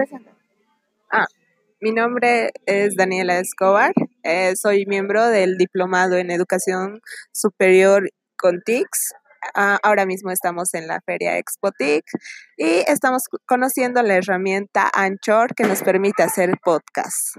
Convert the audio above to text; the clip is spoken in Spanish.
presenta. Ah, mi nombre es Daniela Escobar. Eh, soy miembro del Diplomado en Educación Superior con TICS. Ah, ahora mismo estamos en la Feria Expo TIC y estamos conociendo la herramienta Anchor que nos permite hacer podcast.